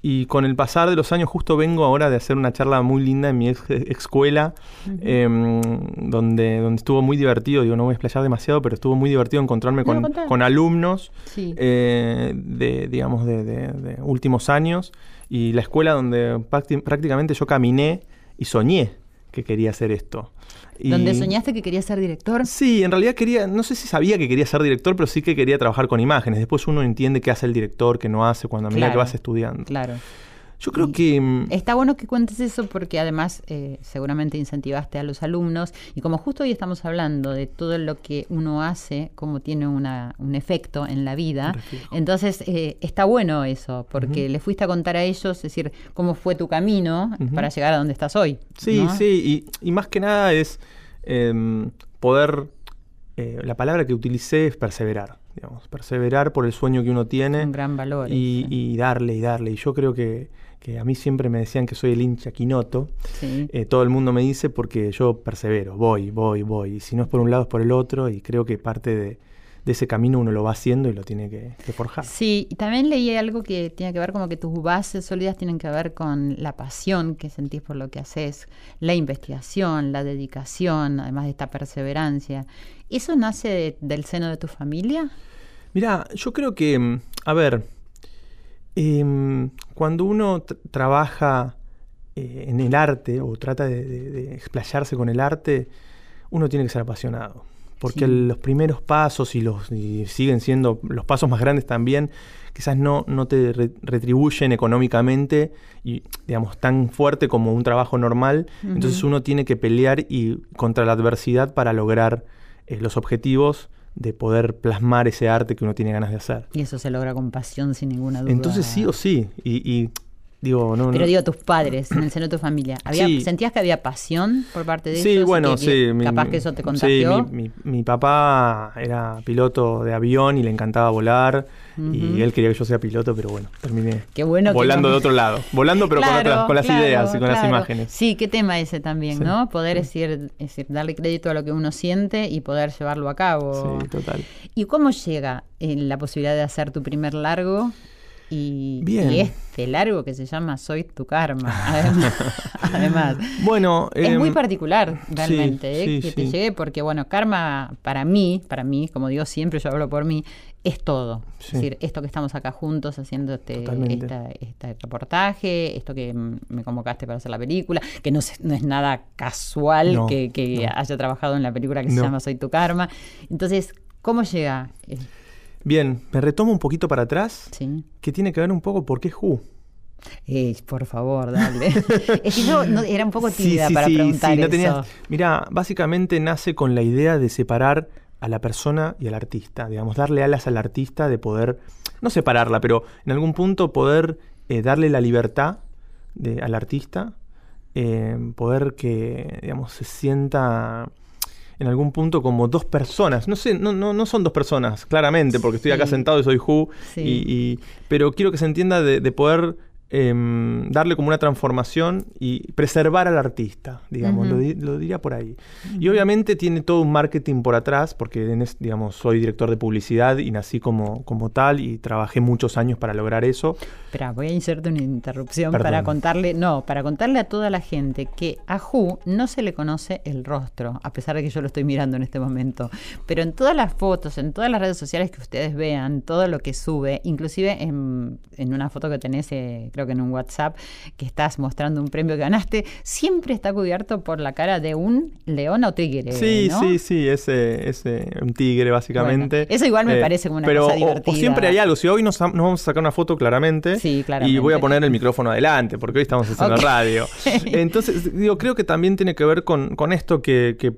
y con el pasar de los años, justo vengo ahora de hacer una charla muy linda en mi ex, escuela, em, donde, donde estuvo muy divertido. Digo, no voy a explayar demasiado, pero estuvo muy divertido encontrarme con, alumnos eh, de, digamos, de, últimos años. Y la escuela donde prácticamente yo caminé y soñé que quería hacer esto. ¿Dónde soñaste que querías ser director? Sí, en realidad quería, no sé si sabía que quería ser director, pero sí que quería trabajar con imágenes. Después uno entiende qué hace el director, qué no hace, cuando a medida que vas estudiando. Claro. Yo creo que... Mm, está bueno que cuentes eso porque además eh, seguramente incentivaste a los alumnos y como justo hoy estamos hablando de todo lo que uno hace, cómo tiene una, un efecto en la vida, entonces eh, está bueno eso porque le fuiste a contar a ellos, es decir, cómo fue tu camino para llegar a donde estás hoy. Sí, sí, y, más que nada es em, poder... Eh, la palabra que utilicé es perseverar, digamos, perseverar por el sueño que uno tiene. Un gran valor. Y, y darle y darle. Y yo creo que que a mí siempre me decían que soy el hincha quinoto. Eh, todo el mundo me dice porque yo persevero, voy, voy, voy. Y si no es por un lado es por el otro y creo que parte de, ese camino uno lo va haciendo y lo tiene que, forjar. Sí, y también leí algo que tiene que ver como que tus bases sólidas tienen que ver con la pasión que sentís por lo que haces, la investigación, la dedicación, además de esta perseverancia. ¿Eso nace del seno de tu familia? Mira, yo creo que, mm, a ver, Em, cuando uno trabaja eh, en el arte o trata de, explayarse con el arte, uno tiene que ser apasionado. Porque los primeros pasos y los siguen siendo los pasos más grandes también, quizás no, no te retribuyen económicamente y digamos tan fuerte como un trabajo normal. Entonces uno tiene que pelear y contra la adversidad para lograr eh, los objetivos de poder plasmar ese arte que uno tiene ganas de hacer. Y eso se logra con pasión sin ninguna duda. Entonces sí o sí. Y, Digo, no, Pero no- digo, tus padres, en el seno de tu familia, ¿había, Sí. ¿sentías que había pasión por parte de Sí, ellos? y bueno, que- sí. capaz mi- que eso te sí, contagió. mi, mi- mi papá era piloto de avión y le encantaba volar. Y él quería que yo sea piloto, pero bueno, terminé Qué bueno que volando no- de otro lado. Volando, pero con, otras- con las claro, ideas y con las imágenes. Sí, qué tema ese también, Sí. ¿no? Poder decir, es decir, darle crédito a lo que uno siente y poder llevarlo a cabo. Sí, total. ¿Y cómo llega eh, la posibilidad de hacer tu primer largo? Y, Bien. y este largo que se llama Soy tu karma. Además, además. Bueno, es em, muy particular realmente sí, ¿eh? sí, que te sí. llegue porque bueno karma para mí para mí como digo siempre yo hablo por mí es todo es decir esto que estamos acá juntos haciendo este, esta- este reportaje esto que me convocaste para hacer la película que no, es- no es nada casual No, que, que no. haya trabajado en la película que se llama Soy tu karma entonces cómo llega Bien, me retomo un poquito para atrás, sí que tiene que ver un poco por qué Who. Eh, por favor, dale. es que yo no- era un poco tímida sí, para sí, preguntar sí, no eso. tenías- básicamente nace con la idea de separar a la persona y al artista, digamos, darle alas al artista, de poder, no separarla, pero en algún punto poder eh, darle la libertad de- al artista, eh, poder que, digamos, se sienta en algún punto como dos personas. No sé, no, no, no son dos personas, claramente, porque estoy acá Sí. sentado y soy Who, Sí. y, y- pero quiero que se entienda de, de poder em, darle como una transformación y preservar al artista, digamos, lo, di- lo diría por ahí. Y obviamente tiene todo un marketing por atrás, porque en es- digamos, soy director de publicidad y nací como, como tal y trabajé muchos años para lograr eso. Espera, voy a insertar una interrupción Perdón. para contarle, no, para contarle a toda la gente que a Ju no se le conoce el rostro, a pesar de que yo lo estoy mirando en este momento. Pero en todas las fotos, en todas las redes sociales que ustedes vean, todo lo que sube, inclusive en, en una foto que tenés, eh, creo que en un WhatsApp, que estás mostrando un premio que ganaste, siempre está cubierto por la cara de un león o tigre. Sí, ¿no? sí, sí, ese, ese un tigre básicamente. Eh, Bueno, eso igual me parece como una pero, cosa divertida. O, siempre hay algo. Si hoy nos, nos vamos a sacar una foto claramente, Sí, y claramente. voy a poner el micrófono adelante, porque hoy estamos haciendo radio. Entonces, digo, creo que también tiene que ver con, con esto que, que,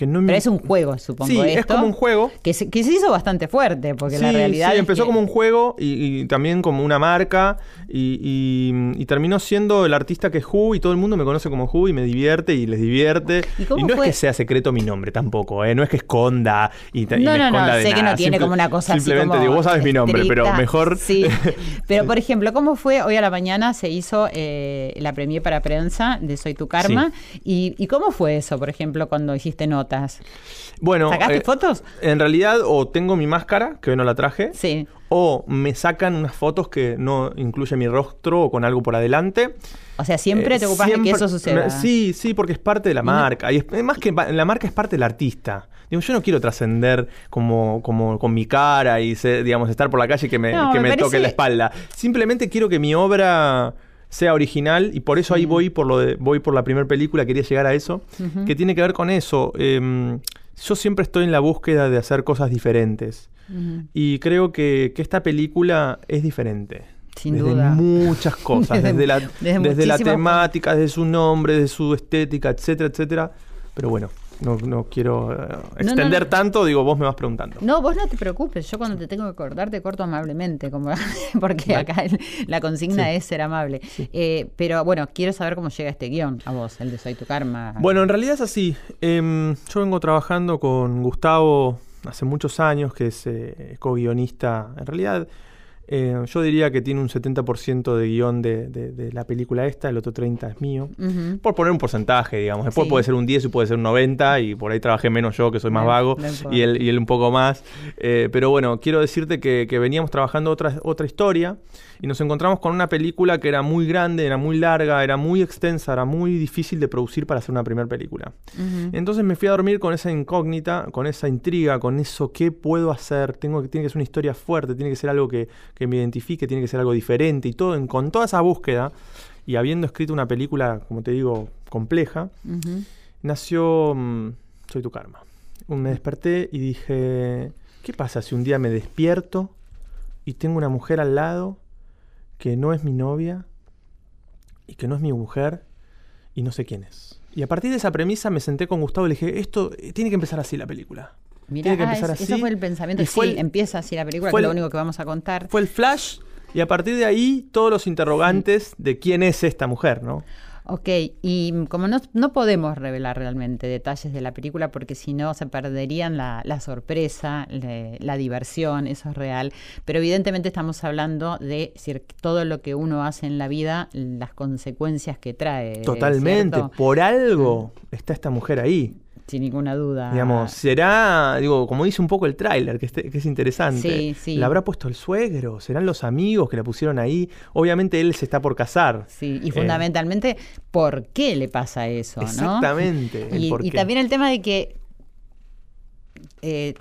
que no me- Pero es un juego, supongo. Sí, es esto, como un juego. Que se, que se hizo bastante fuerte, porque la Sí, realidad. sí, es empezó que- como un juego y, y también como una marca y, y- y terminó siendo el artista que es Who y todo el mundo me conoce como Who y me divierte y les divierte. ¿Y no fue? es que sea secreto mi nombre tampoco, ¿eh? no es que esconda y, No, me no, no, esconda de sé que no tiene Simple- como una cosa así Simplemente como digo, vos sabes mi nombre, pero mejor... Sí, pero por ejemplo, ¿cómo fue? Hoy a la mañana se hizo eh, la premier para prensa de Soy tu Karma. Y, ¿Y cómo fue eso, por ejemplo, cuando hiciste Bueno, ¿Sacaste eh, fotos? En realidad, o tengo mi máscara, que hoy no la traje, Sí. o me sacan unas fotos que no incluye mi rostro o con algo por adelante. O sea, siempre Eh, te ocupas de que eso suceda. me- Sí, sí, porque es parte de la marca. Y es, más que la marca es parte del artista. Digo, yo no quiero trascender como, como con mi cara y digamos estar por la calle y que me, No, que me me toque la espalda. Simplemente quiero que mi obra sea original y por eso ahí voy por lo de, voy por la primera película, quería llegar a eso, que tiene que ver con eso. Em, yo siempre estoy en la búsqueda de hacer cosas diferentes. Y creo que, que esta película es diferente. Sin desde duda. muchas cosas, Desde- desde, la, desde desde la temática, desde su nombre, desde su estética, etcétera, etcétera. Pero bueno, no, no quiero eh, extender no. tanto, digo, vos me vas preguntando. No, vos no te preocupes. Yo cuando te tengo que cortar, te corto amablemente, como porque Vale. acá el- la consigna Sí. es ser amable. Eh, pero bueno, quiero saber cómo llega este guion a vos, el de Soy tu Karma. Bueno, en realidad es así. Em, yo vengo trabajando con Gustavo hace muchos años, que es eh, co-guionista. En realidad, eh, yo diría que tiene un 70% de guion de, de- de la película esta, el otro 30% es mío. Por poner un porcentaje, digamos. Después Sí. puede ser un 10 y puede ser un 90 y por ahí trabajé menos yo, que soy más No, vago, no y, él, y él un poco más. Eh, pero bueno, quiero decirte que, que veníamos trabajando otra, otra historia y nos encontramos con una película que era muy grande, era muy larga, era muy extensa, era muy difícil de producir para hacer una primera película. Entonces me fui a dormir con esa incógnita, con esa intriga, con eso, ¿qué puedo hacer? Tengo que, tiene que ser una historia fuerte, tiene que ser algo que, que me identifique, tiene que ser algo diferente y todo. En- con toda esa búsqueda y habiendo escrito una película, como te digo, compleja, nació mm, Soy tu karma. Me desperté y dije, ¿qué pasa si un día me despierto y tengo una mujer al lado que no es mi novia y que no es mi mujer y no sé quién es? Y a partir de esa premisa me senté con Gustavo y le dije, esto eh, tiene que empezar así la película. Mirá, tiene que ah, empezar es- así. Eso fue el pensamiento. Y fue sí, el- empieza así la película, fue que es lo único que vamos a contar. Fue el flash Y a partir de ahí, todos los interrogantes de quién es esta mujer, ¿no? Ok, y como no, no podemos revelar realmente detalles de la película porque si no se perderían la, la sorpresa, le- la diversión, eso es real, pero evidentemente estamos hablando de decir, todo lo que uno hace en la vida, las consecuencias que trae. Totalmente. ¿cierto? Por algo está esta mujer ahí. Sin ninguna duda. Digamos, será, digo, como dice un poco el tráiler, que, este- que es interesante. Sí, sí. ¿La habrá puesto el suegro? ¿Serán los amigos que la pusieron ahí? Obviamente él se está por casar. Sí, y Eh, fundamentalmente, ¿por qué le pasa eso? Exactamente, Y, también el tema de que. Eh,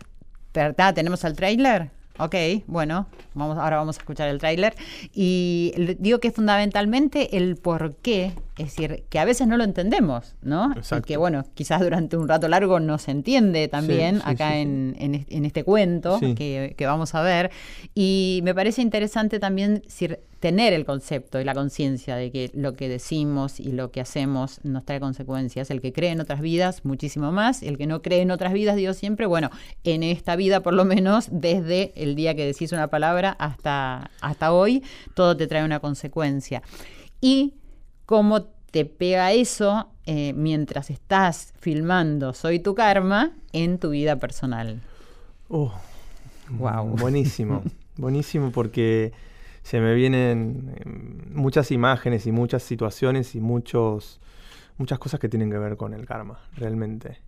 ¿verdad? ¿Tenemos el tráiler? Ok, bueno, vamos, ahora vamos a escuchar el tráiler. Y digo que fundamentalmente el por qué, es decir, que a veces no lo entendemos, ¿no? Y Exacto. que bueno, quizás durante un rato largo no se entiende también Sí, sí, acá sí, en, en est- en este cuento que, que vamos a ver. Y me parece interesante también decir, tener el concepto y la conciencia de que lo que decimos y lo que hacemos nos trae consecuencias. El que cree en otras vidas, muchísimo más. El que no cree en otras vidas, digo siempre, bueno, en esta vida por lo menos, desde el día que decís una palabra hasta, hasta hoy, todo te trae una consecuencia. Y cómo te pega eso eh, mientras estás filmando Soy tu karma en tu vida personal. Oh, Guau. Buenísimo, buenísimo porque se me vienen eh, muchas imágenes y muchas situaciones y muchos muchas cosas que tienen que ver con el karma, realmente.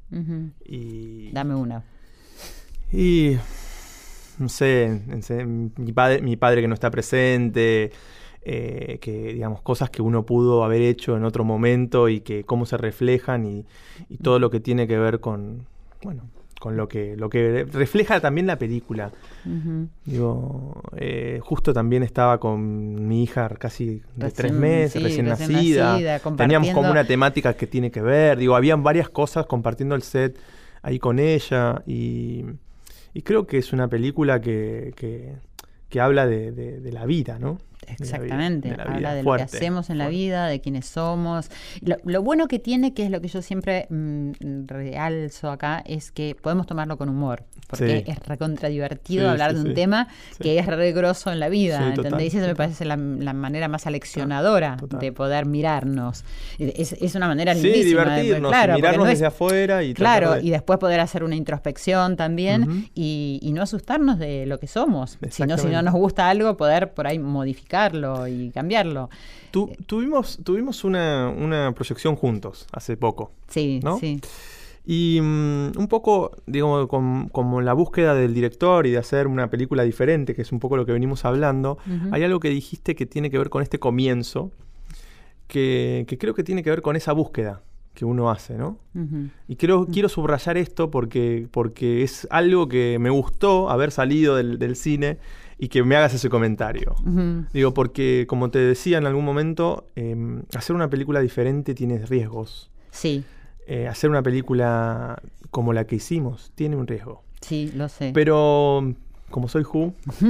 Y, Dame una. y no sé, mi padre, mi padre que no está presente, eh, que digamos cosas que uno pudo haber hecho en otro momento y que cómo se reflejan y, y todo lo que tiene que ver con bueno con lo que lo que refleja también la película. Digo, eh, justo también estaba con mi hija casi de Recién- tres meses, sí, recién, recién nacida. nacida, Teníamos como una temática que tiene que ver. Digo, habían varias cosas compartiendo el set ahí con ella. Y, y creo que es una película que, que, que habla de, de- de la vida, ¿no? De la vida- Exactamente, de la habla de lo que hacemos en la vida, de quiénes somos. Lo, lo bueno que tiene, que es lo que yo siempre mm, realzo acá, es que podemos tomarlo con humor, porque Sí. es recontra divertido Sí, hablar sí, de un tema que es re grosso en la vida, eso me parece la, la manera más aleccionadora Total. de poder mirarnos. Es, es una manera Sí, lindísima de- y claro, mirarnos no es- desde afuera y Claro, de- y después poder hacer una introspección también y, y no asustarnos de lo que somos. Si no, si no nos gusta algo, poder por ahí modificarlo y cambiarlo. Tu- tuvimos tuvimos una, una proyección juntos hace poco. Sí, ¿No? sí. Y mm, un poco, digo, como la búsqueda del director y de hacer una película diferente, que es un poco lo que venimos hablando, hay algo que dijiste que tiene que ver con este comienzo, que, que creo que tiene que ver con esa búsqueda que uno hace, ¿no? Y quiero, quiero subrayar esto porque, porque es algo que me gustó haber salido del, del cine y que me hagas ese comentario. Digo, porque como te decía en algún momento, em, hacer una película diferente tiene riesgos. Sí, Eh, hacer una película como la que hicimos tiene un riesgo. sí, lo sé. Pero como soy Who,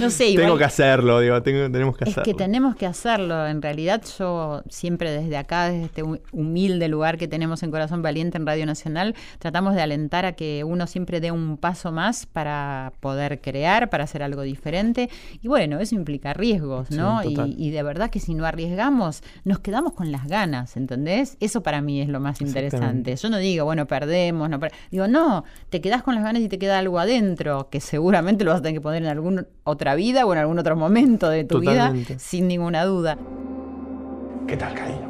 no sé, igual. tengo que hacerlo, digo, tengo- tenemos que Es hacerlo. que tenemos que hacerlo. En realidad, yo siempre desde acá, desde este hu- humilde lugar que tenemos en Corazón Valiente en Radio Nacional, tratamos de alentar a que uno siempre dé un paso más para poder crear, para hacer algo diferente. Y bueno, eso implica riesgos, ¿no? y, y de verdad que si no arriesgamos, nos quedamos con las ganas, ¿entendés? Eso para mí es lo más interesante. Yo no digo, bueno, perdemos, no per- digo, no, te quedás con las ganas y te queda algo adentro, que seguramente lo vas a tener que poner en alguna otra vida o en algún otro momento de tu Totalmente. vida, sin ninguna duda. ¿Qué tal, cariño?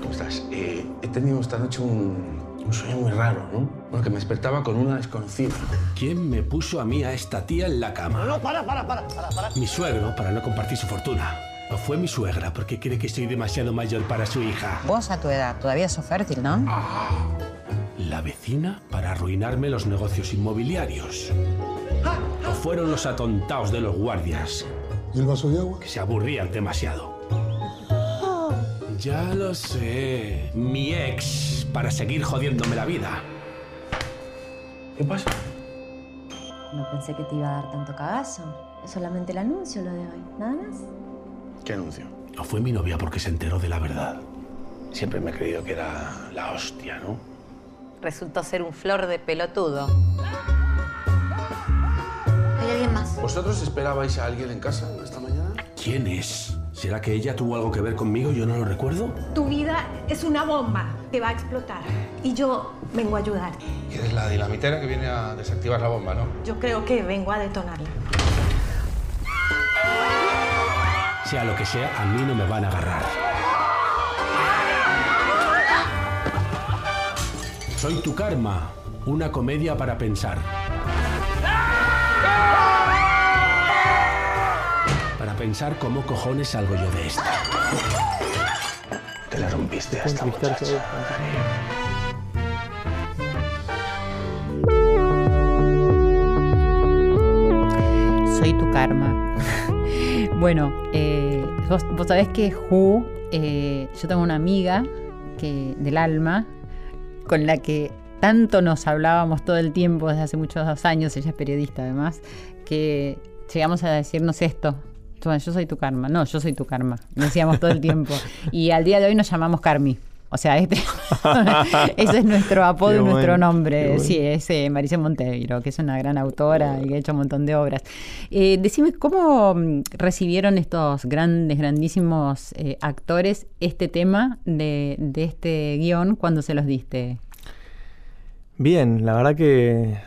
¿Cómo estás? Eh, he tenido esta noche un, un sueño muy raro, ¿no? Bueno, que me despertaba con una desconocida. ¿Quién me puso a mí a esta tía en la cama? No, para, para, para, para, para. Mi suegro, para no compartir su fortuna. O fue mi suegra, porque cree que soy demasiado mayor para su hija. Vos a tu edad todavía sos fértil, ¿no? La vecina, para arruinarme los negocios inmobiliarios. O fueron los atontados de los guardias, ¿Y el vaso de agua? que se aburrían demasiado. Ya lo sé. Mi ex, para seguir jodiéndome la vida. ¿Qué pasa? No pensé que te iba a dar tanto cagazo. Es solamente el anuncio lo de hoy, nada más. ¿Qué anuncio? O fue mi novia porque se enteró de la verdad. Siempre me he creído que era la hostia, ¿no? Resultó ser un flor de pelotudo. Hay alguien más. ¿Vosotros esperabais a alguien en casa esta mañana? ¿Quién es? ¿Será que ella tuvo algo que ver conmigo? Yo no lo recuerdo. Tu vida es una bomba que va a explotar. Y yo vengo a ayudar. Eres la dinamitera que viene a desactivar la bomba, ¿no? Yo creo que vengo a detonarla. Sea lo que sea, a mí no me van a agarrar. Soy tu karma, una comedia para pensar. Para pensar cómo cojones salgo yo de esta. Te la rompiste a esta muchacha. Soy tu karma. bueno, eh, vos, vos sabés que Ju, eh, yo tengo una amiga que, del alma con la que tanto nos hablábamos todo el tiempo desde hace muchos años, ella es periodista además, que llegamos a decirnos esto. Yo soy tu karma. No, yo soy tu karma. Decíamos todo el tiempo. Y al día de hoy nos llamamos Carmi. O sea, este, ese es nuestro apodo y nuestro nombre. bueno. Sí, es eh, Marisa Monteiro, que es una gran autora y que ha hecho un montón de obras. Eh, decime, ¿cómo mm, recibieron estos grandes, grandísimos eh, actores este tema de, de este guion cuando se los diste? Bien, la verdad que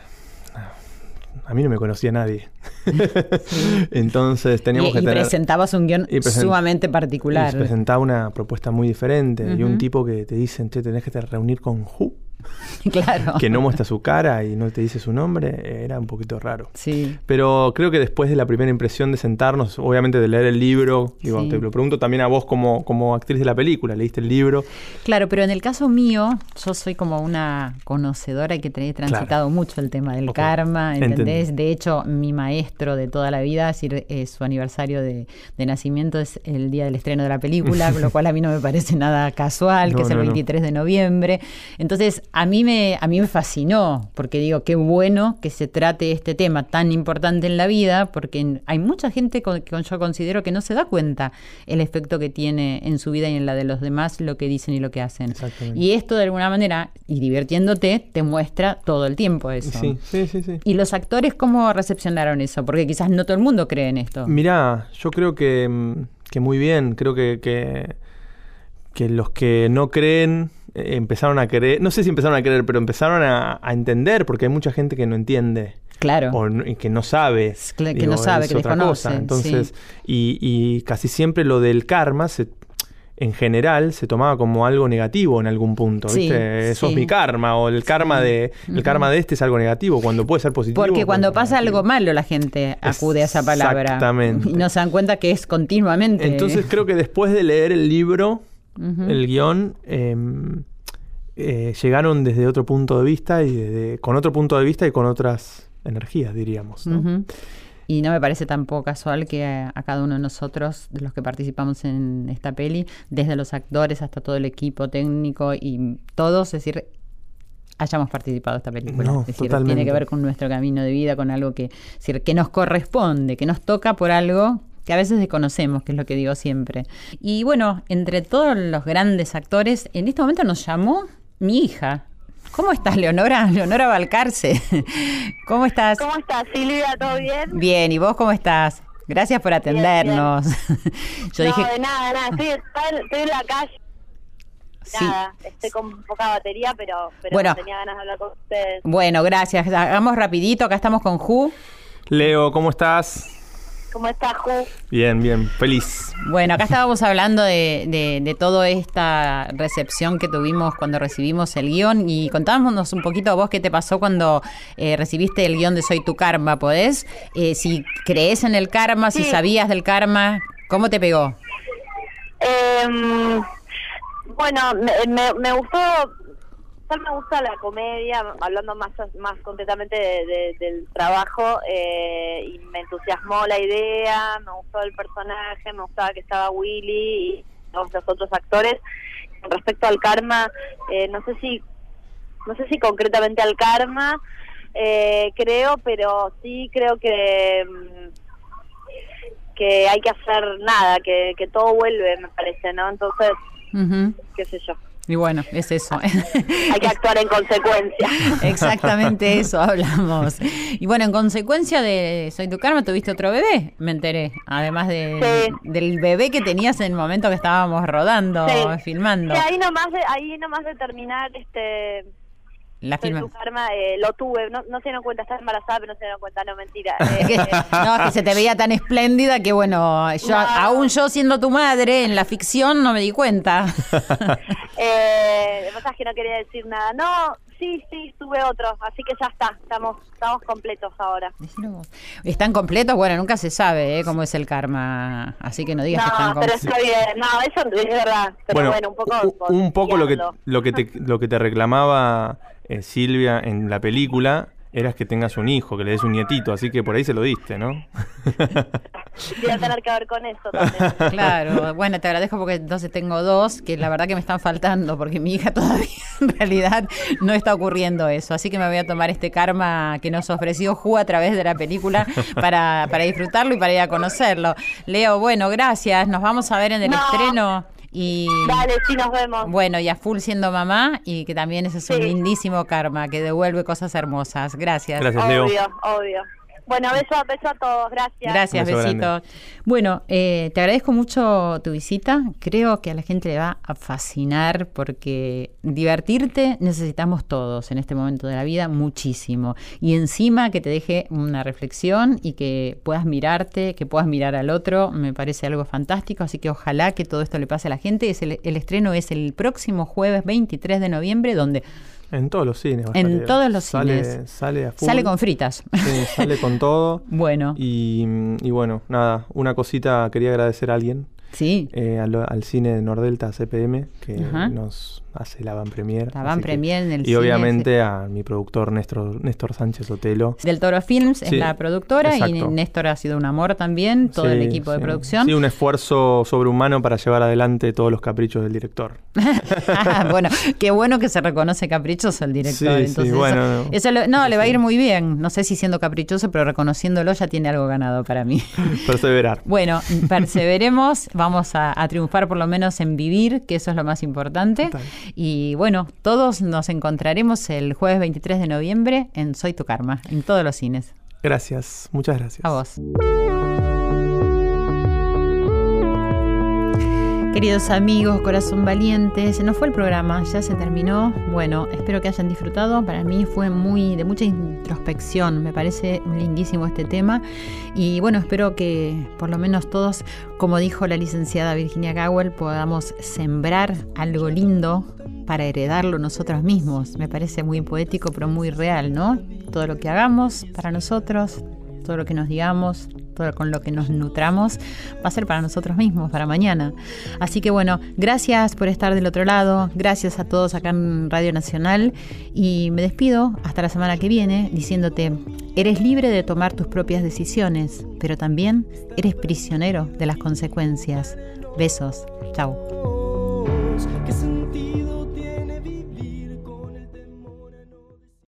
a mí no me conocía nadie. Entonces teníamos y, que y tener... presentabas un guion y sumamente y particular. presentaba una propuesta muy diferente y un tipo que te dicen, che, tenés que te reunir con Who, claro. que no muestra su cara y no te dice su nombre, era un poquito raro. Sí. Pero creo que después de la primera impresión de sentarnos, obviamente de leer el libro, digo, Sí. te lo pregunto también a vos como, como actriz de la película, leíste el libro, Claro, pero en el caso mío, yo soy como una conocedora que he transitado mucho el tema del karma, ¿entendés? entendí. De hecho, mi maestro de toda la vida, es decir, eh, su aniversario de, de nacimiento es el día del estreno de la película, con lo cual a mí no me parece nada casual, que es el no, no. 23 de noviembre. Entonces, a mí me a mí me fascinó, porque digo, qué bueno que se trate este tema tan importante en la vida, porque hay mucha gente con- que yo considero que no se da cuenta el efecto que tiene en su vida y en la de los demás lo que dicen y lo que hacen. Exactamente. Y esto de alguna manera, y divirtiéndote, te muestra todo el tiempo eso. sí, sí, sí, sí. ¿Y los actores cómo recepcionaron eso? Porque quizás no todo el mundo cree en esto. Mirá, yo creo que, que muy bien, creo que, que, que los que no creen empezaron a creer, no sé si empezaron a creer, pero empezaron a, a entender, porque hay mucha gente que no entiende. Claro. O no- que no sabe. cla- que no sabe, que otra desconoce, cosa. Entonces, y, y casi siempre lo del karma se, en general se tomaba como algo negativo en algún punto, Sí, ¿viste? Eso sí. es mi karma, o el karma de el karma de este es algo negativo, cuando puede ser positivo. Porque cuando pasa algo malo la gente acude a esa palabra. Exactamente. Y no se dan cuenta que es continuamente. Entonces creo que después de leer el libro, El guion, em, eh, llegaron desde otro punto de vista y desde- con otro punto de vista y con otras energías, diríamos. Y no me parece tampoco casual que a, a cada uno de nosotros, de los que participamos en esta peli, desde los actores hasta todo el equipo técnico y todos, es decir, hayamos participado de esta película. No, es decir, totalmente. tiene que ver con nuestro camino de vida, con algo que, es decir, que nos corresponde, que nos toca por algo que a veces desconocemos, que es lo que digo siempre. Y bueno, entre todos los grandes actores, en este momento nos llamó mi hija. ¿Cómo estás, Leonora? Leonora Balcarce. ¿Cómo estás? ¿Cómo estás, Silvia? ¿Todo bien? Bien, ¿y vos cómo estás? Gracias por atendernos. Yo no, dije, de nada, nada. Estoy, estoy en la calle. Sí. Nada, estoy con poca batería, pero, pero Bueno. tenía ganas de hablar con ustedes. bueno, gracias. Hagamos rapidito, acá estamos con Ju. Leo, ¿cómo estás? ¿Cómo estás, Ju? Bien, bien, feliz. Bueno, acá estábamos hablando de, de, de toda esta recepción que tuvimos cuando recibimos el guion y contámonos un poquito a vos qué te pasó cuando eh, recibiste el guion de Soy tu karma, ¿podés? Eh, si crees en el karma, si sabías del karma, ¿cómo te pegó? Em, bueno, me, me, me gustó, me gusta la comedia, hablando más más concretamente de- de- del trabajo, eh, y me entusiasmó la idea, me gustó el personaje, me gustaba que estaba Willy y todos los otros actores. Con respecto al karma, eh, no sé si no sé si concretamente al karma, eh, creo, pero sí creo que mm, que hay que hacer nada, que, que todo vuelve, me parece, ¿no? Entonces, qué sé yo. Y bueno, es eso. Hay que actuar en consecuencia. Exactamente eso hablamos. Y bueno, en consecuencia de Soy tu karma, tuviste otro bebé, me enteré. Además de, del bebé que tenías en el momento que estábamos rodando, filmando. Sí, ahí nomás de, ahí nomás de terminar este la Soy tu karma, eh, lo tuve, no, no se dieron cuenta, estaba embarazada, pero no se dieron cuenta, no, mentira. Eh, no, que se te veía tan espléndida que bueno, yo aún yo siendo tu madre en la ficción no me di cuenta. eh, lo que que no quería decir nada. No, sí, sí, tuve otro, así que ya está, estamos, estamos completos ahora. ¿Están completos? Bueno, nunca se sabe ¿eh? cómo es el karma, así que no digas que están completos. pero está bien, no, eso es verdad, pero bueno, un poco... Un, poco lo que, lo, que te, lo que te reclamaba eh, Silvia en la película eras que tengas un hijo, que le des un nietito, así que por ahí se lo diste, ¿no? Voy a tener que ver con eso también. Claro, bueno, te agradezco porque entonces tengo dos que la verdad que me están faltando, porque mi hija todavía en realidad no está ocurriendo eso. Así que me voy a tomar este karma que nos ofreció Ju a través de la película para, para disfrutarlo y para ir a conocerlo. Leo, bueno, gracias. Nos vamos a ver en el estreno. Y, Dale, sí, nos vemos. Bueno, y a full siendo mamá y que también ese es un lindísimo karma que devuelve cosas hermosas. Gracias. Gracias, Leo. Obvio, obvio. Bueno, beso, beso a todos, gracias. Gracias, besitos. Bueno, eh, te agradezco mucho tu visita. Creo que a la gente le va a fascinar porque divertirte necesitamos todos en este momento de la vida muchísimo. Y encima que te deje una reflexión y que puedas mirarte, que puedas mirar al otro, me parece algo fantástico. Así que ojalá que todo esto le pase a la gente. Es el, el estreno es el próximo jueves 23 de noviembre, donde en todos los cines. En todos los cines. Sale a Sale con fritas. Sí, sale con todo. bueno. Y, y, bueno, nada, una cosita, quería agradecer a alguien. Sí. Eh, al, al, cine de Nordelta CPM, que nos hace la van premier. La van premier en el Y obviamente a mi productor Néstor, Néstor Sánchez Otelo. Del Toro Films es la productora y Néstor ha sido un amor también, todo el equipo de producción. Sí, un esfuerzo sobrehumano para llevar adelante todos los caprichos del director. bueno, qué bueno que se reconoce caprichoso el director. Entonces, bueno. Eso, no, le va a ir muy bien. No sé si siendo caprichoso, pero reconociéndolo ya tiene algo ganado para mí. Perseverar. Bueno, perseveremos, vamos a, a, triunfar por lo menos en vivir, que eso es lo más importante. Y bueno, todos nos encontraremos el jueves 23 de noviembre en Soy tu Karma, en todos los cines. Gracias, muchas gracias. A vos. Queridos amigos, corazón valiente, se nos fue el programa, ya se terminó. Bueno, espero que hayan disfrutado. Para mí fue muy de mucha introspección, me parece lindísimo este tema. Y bueno, espero que por lo menos todos, como dijo la licenciada Virginia Gowell, podamos sembrar algo lindo para heredarlo nosotros mismos. Me parece muy poético, pero muy real, ¿no? Todo lo que hagamos para nosotros, todo lo que nos digamos, todo con lo que nos nutramos, va a ser para nosotros mismos, para mañana. Así que bueno, gracias por estar del otro lado, gracias a todos acá en Radio Nacional y me despido hasta la semana que viene diciéndote, eres libre de tomar tus propias decisiones, pero también eres prisionero de las consecuencias. Besos, chao.